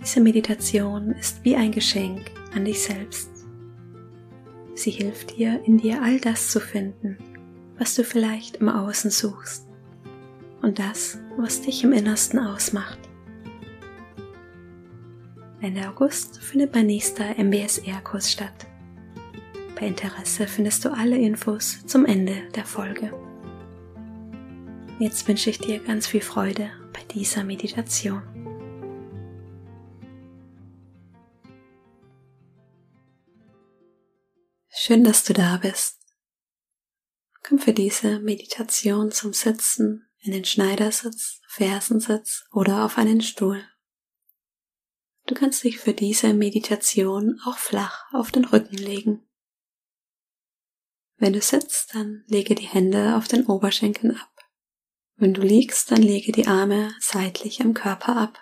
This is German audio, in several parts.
Diese Meditation ist wie ein Geschenk an dich selbst. Sie hilft dir, in dir all das zu finden, was du vielleicht im Außen suchst und das, was dich im Innersten ausmacht. Ende August findet mein nächster MBSR-Kurs statt. Bei Interesse findest du alle Infos zum Ende der Folge. Jetzt wünsche ich dir ganz viel Freude bei dieser Meditation. Schön, dass du da bist. Komm für diese Meditation zum Sitzen in den Schneidersitz, Fersensitz oder auf einen Stuhl. Du kannst dich für diese Meditation auch flach auf den Rücken legen. Wenn du sitzt, dann lege die Hände auf den Oberschenkeln ab. Wenn du liegst, dann lege die Arme seitlich am Körper ab.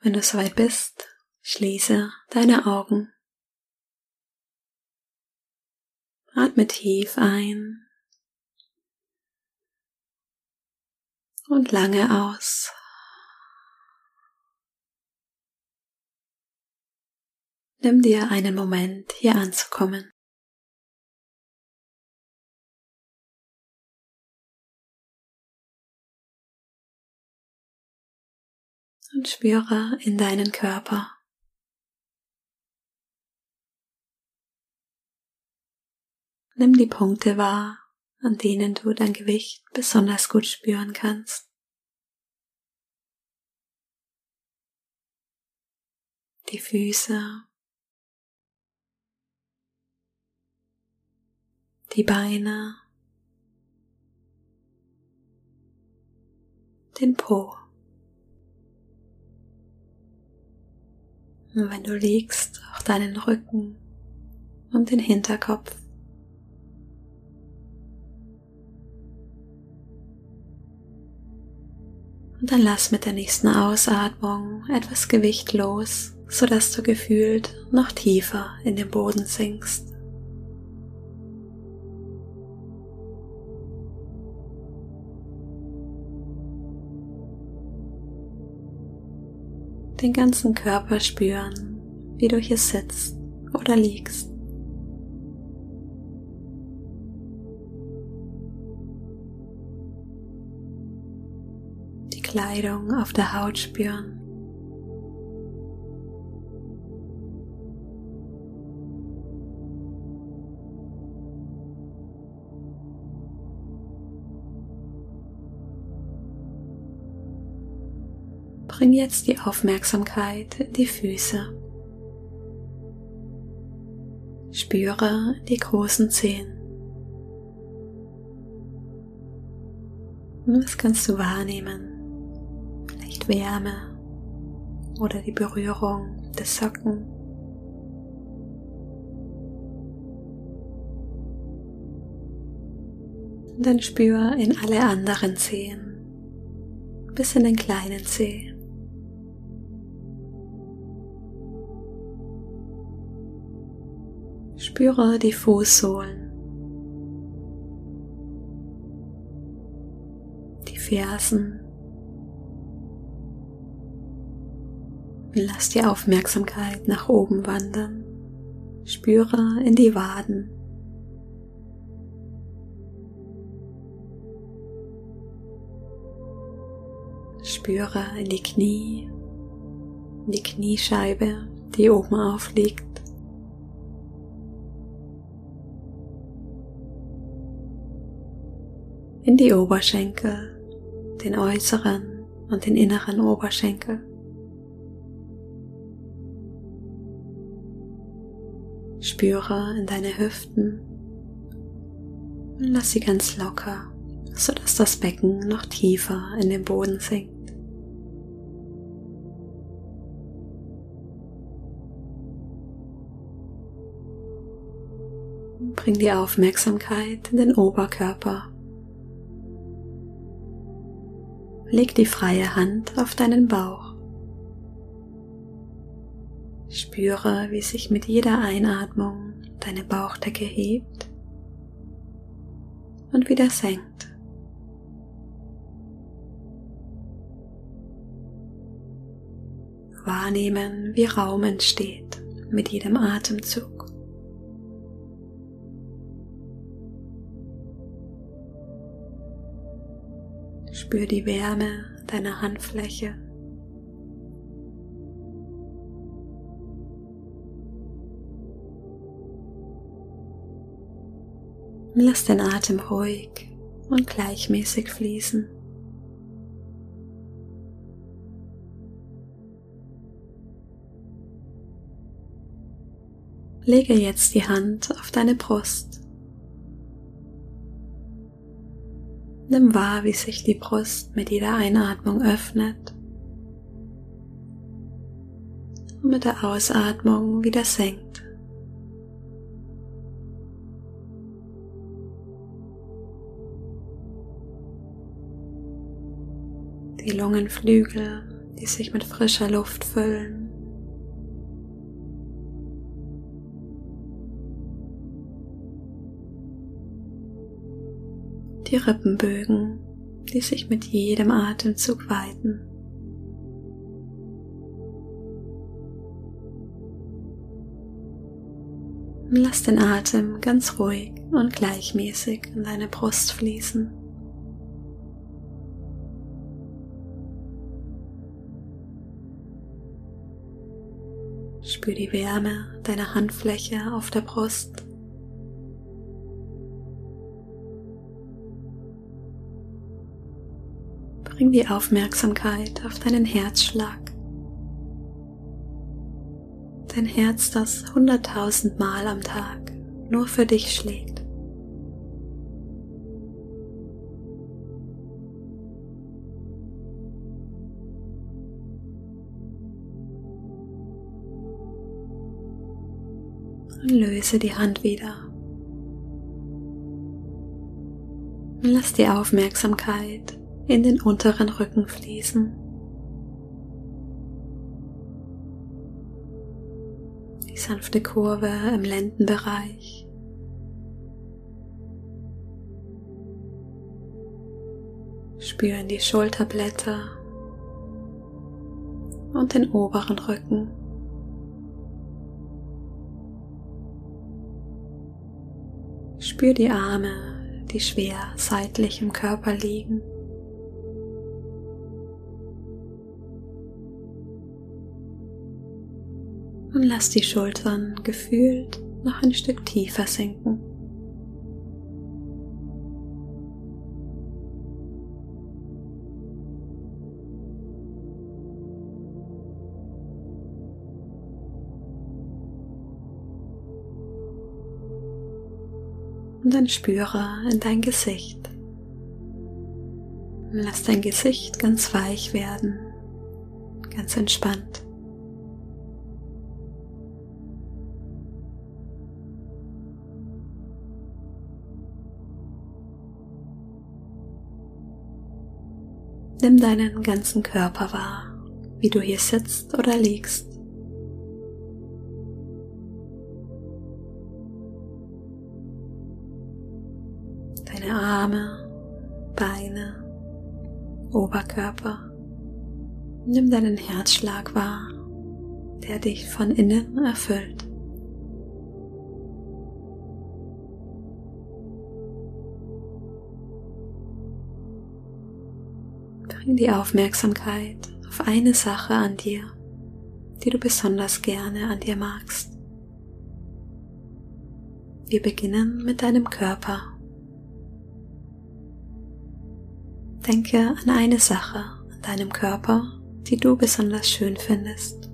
Wenn du soweit bist, schließe deine Augen Atme tief ein und lange aus. Nimm dir einen Moment, hier anzukommen. Und spüre in deinen Körper. Nimm die Punkte wahr, an denen du dein Gewicht besonders gut spüren kannst. Die Füße, die Beine, den Po. Und wenn du liegst, auch deinen Rücken und den Hinterkopf. Und dann lass mit der nächsten Ausatmung etwas Gewicht los, sodass du gefühlt noch tiefer in den Boden sinkst. Den ganzen Körper spüren, wie du hier sitzt oder liegst. Kleidung auf der Haut spüren. Bring jetzt die Aufmerksamkeit in die Füße. Spüre die großen Zehen. Was kannst du wahrnehmen? Wärme oder die Berührung des Socken. Und dann spür in alle anderen Zehen, bis in den kleinen Zeh. Spüre die Fußsohlen, die Fersen, Lass die Aufmerksamkeit nach oben wandern. Spüre in die Waden. Spüre in die Knie, in die Kniescheibe, die oben aufliegt. In die Oberschenkel, den äußeren und den inneren Oberschenkel. Spüre in deine Hüften und lass sie ganz locker, sodass das Becken noch tiefer in den Boden sinkt. Bring die Aufmerksamkeit in den Oberkörper. Leg die freie Hand auf deinen Bauch. Spüre, wie sich mit jeder Einatmung deine Bauchdecke hebt und wieder senkt. Wahrnehmen, wie Raum entsteht mit jedem Atemzug. Spür die Wärme deiner Handfläche. Lass den Atem ruhig und gleichmäßig fließen. Lege jetzt die Hand auf deine Brust. Nimm wahr, wie sich die Brust mit jeder Einatmung öffnet und mit der Ausatmung wieder senkt. Die Lungenflügel, die sich mit frischer Luft füllen. Die Rippenbögen, die sich mit jedem Atemzug weiten. Lass den Atem ganz ruhig und gleichmäßig in deine Brust fließen. Spür die Wärme deiner Handfläche auf der Brust. Bring die Aufmerksamkeit auf deinen Herzschlag. Dein Herz, das hunderttausend Mal am Tag nur für dich schlägt. Und löse die Hand wieder. Und lass die Aufmerksamkeit in den unteren Rücken fließen. Die sanfte Kurve im Lendenbereich. Spüren die Schulterblätter und den oberen Rücken. Spür die Arme, die schwer seitlich im Körper liegen. Und lass die Schultern gefühlt noch ein Stück tiefer sinken. Und dann spüre in dein Gesicht. Lass dein Gesicht ganz weich werden, ganz entspannt. Nimm deinen ganzen Körper wahr, wie du hier sitzt oder liegst. Arme, Beine, Oberkörper. Nimm deinen Herzschlag wahr, der dich von innen erfüllt. Bring die Aufmerksamkeit auf eine Sache an dir, die du besonders gerne an dir magst. Wir beginnen mit deinem Körper. Denke an eine Sache an deinem Körper, die du besonders schön findest.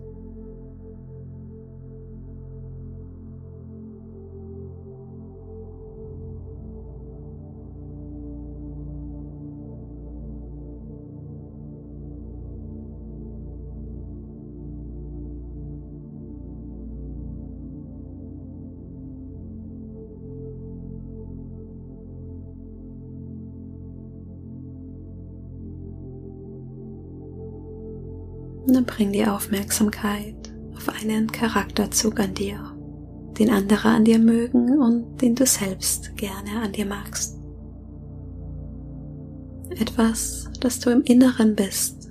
Und dann bring die Aufmerksamkeit auf einen Charakterzug an dir, den andere an dir mögen und den du selbst gerne an dir magst. Etwas, das du im Inneren bist.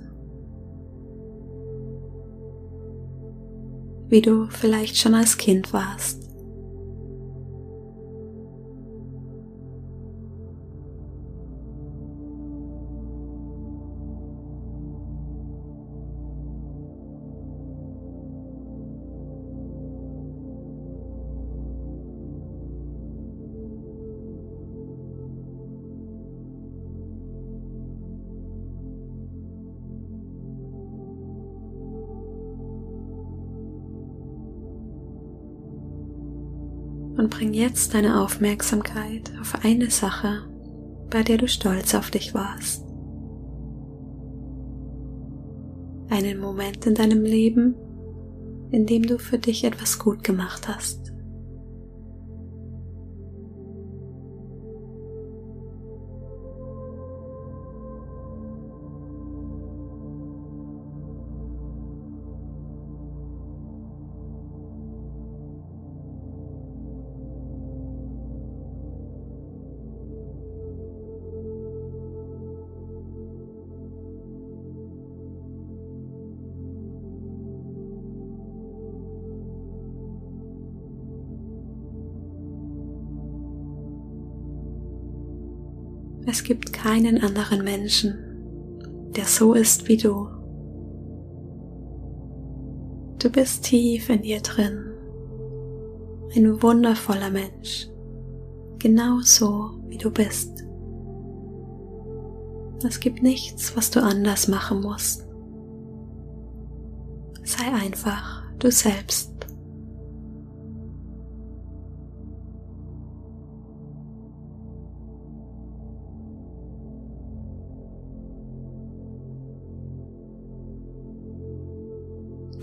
Wie du vielleicht schon als Kind warst. Und bring jetzt deine Aufmerksamkeit auf eine Sache, bei der du stolz auf dich warst. Einen Moment in deinem Leben, in dem du für dich etwas gut gemacht hast. Es gibt keinen anderen Menschen, der so ist wie du. Du bist tief in dir drin, ein wundervoller Mensch, genau so wie du bist. Es gibt nichts, was du anders machen musst. Sei einfach du selbst.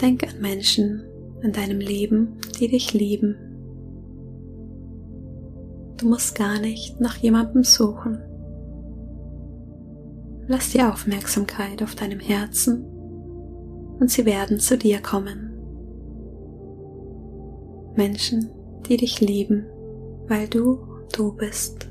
Denk an Menschen in deinem Leben, die dich lieben. Du musst gar nicht nach jemandem suchen. Lass die Aufmerksamkeit auf deinem Herzen und sie werden zu dir kommen. Menschen, die dich lieben, weil du du bist.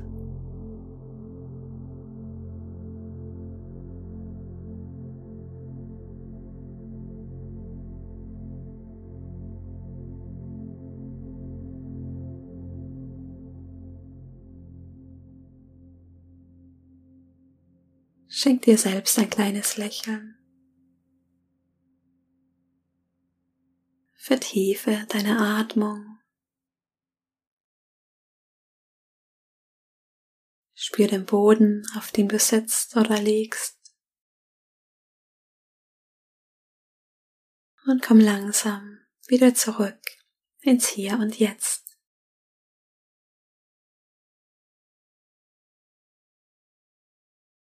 Schenk dir selbst ein kleines Lächeln. Vertiefe deine Atmung. Spür den Boden, auf dem du sitzt oder liegst. Und komm langsam wieder zurück ins Hier und Jetzt.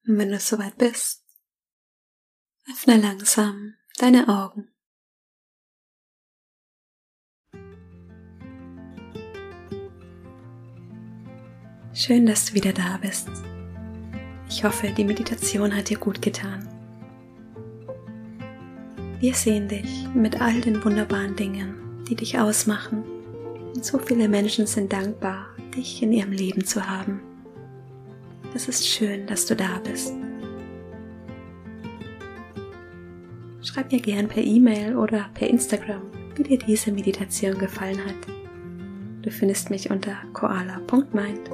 Und wenn du soweit bist, öffne langsam deine Augen. Schön, dass du wieder da bist. Ich hoffe, die Meditation hat dir gut getan. Wir sehen dich mit all den wunderbaren Dingen, die dich ausmachen. Und so viele Menschen sind dankbar, dich in ihrem Leben zu haben. Es ist schön, dass du da bist. Schreib mir gern per E-Mail oder per Instagram, wie dir diese Meditation gefallen hat. Du findest mich unter koala.mind.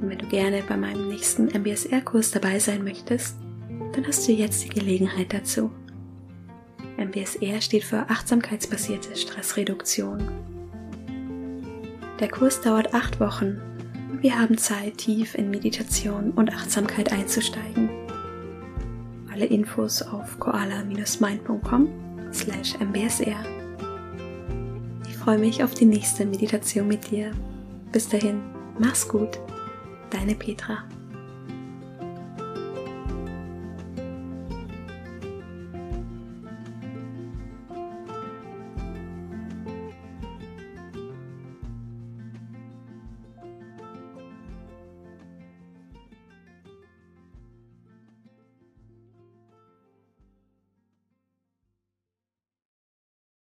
Und wenn du gerne bei meinem nächsten MBSR-Kurs dabei sein möchtest, dann hast du jetzt die Gelegenheit dazu. MBSR steht für achtsamkeitsbasierte Stressreduktion. Der Kurs dauert acht Wochen wir haben Zeit, tief in Meditation und Achtsamkeit einzusteigen. Alle Infos auf koala-mind.com slash mbsr. Ich freue mich auf die nächste Meditation mit dir. Bis dahin, mach's gut, deine Petra.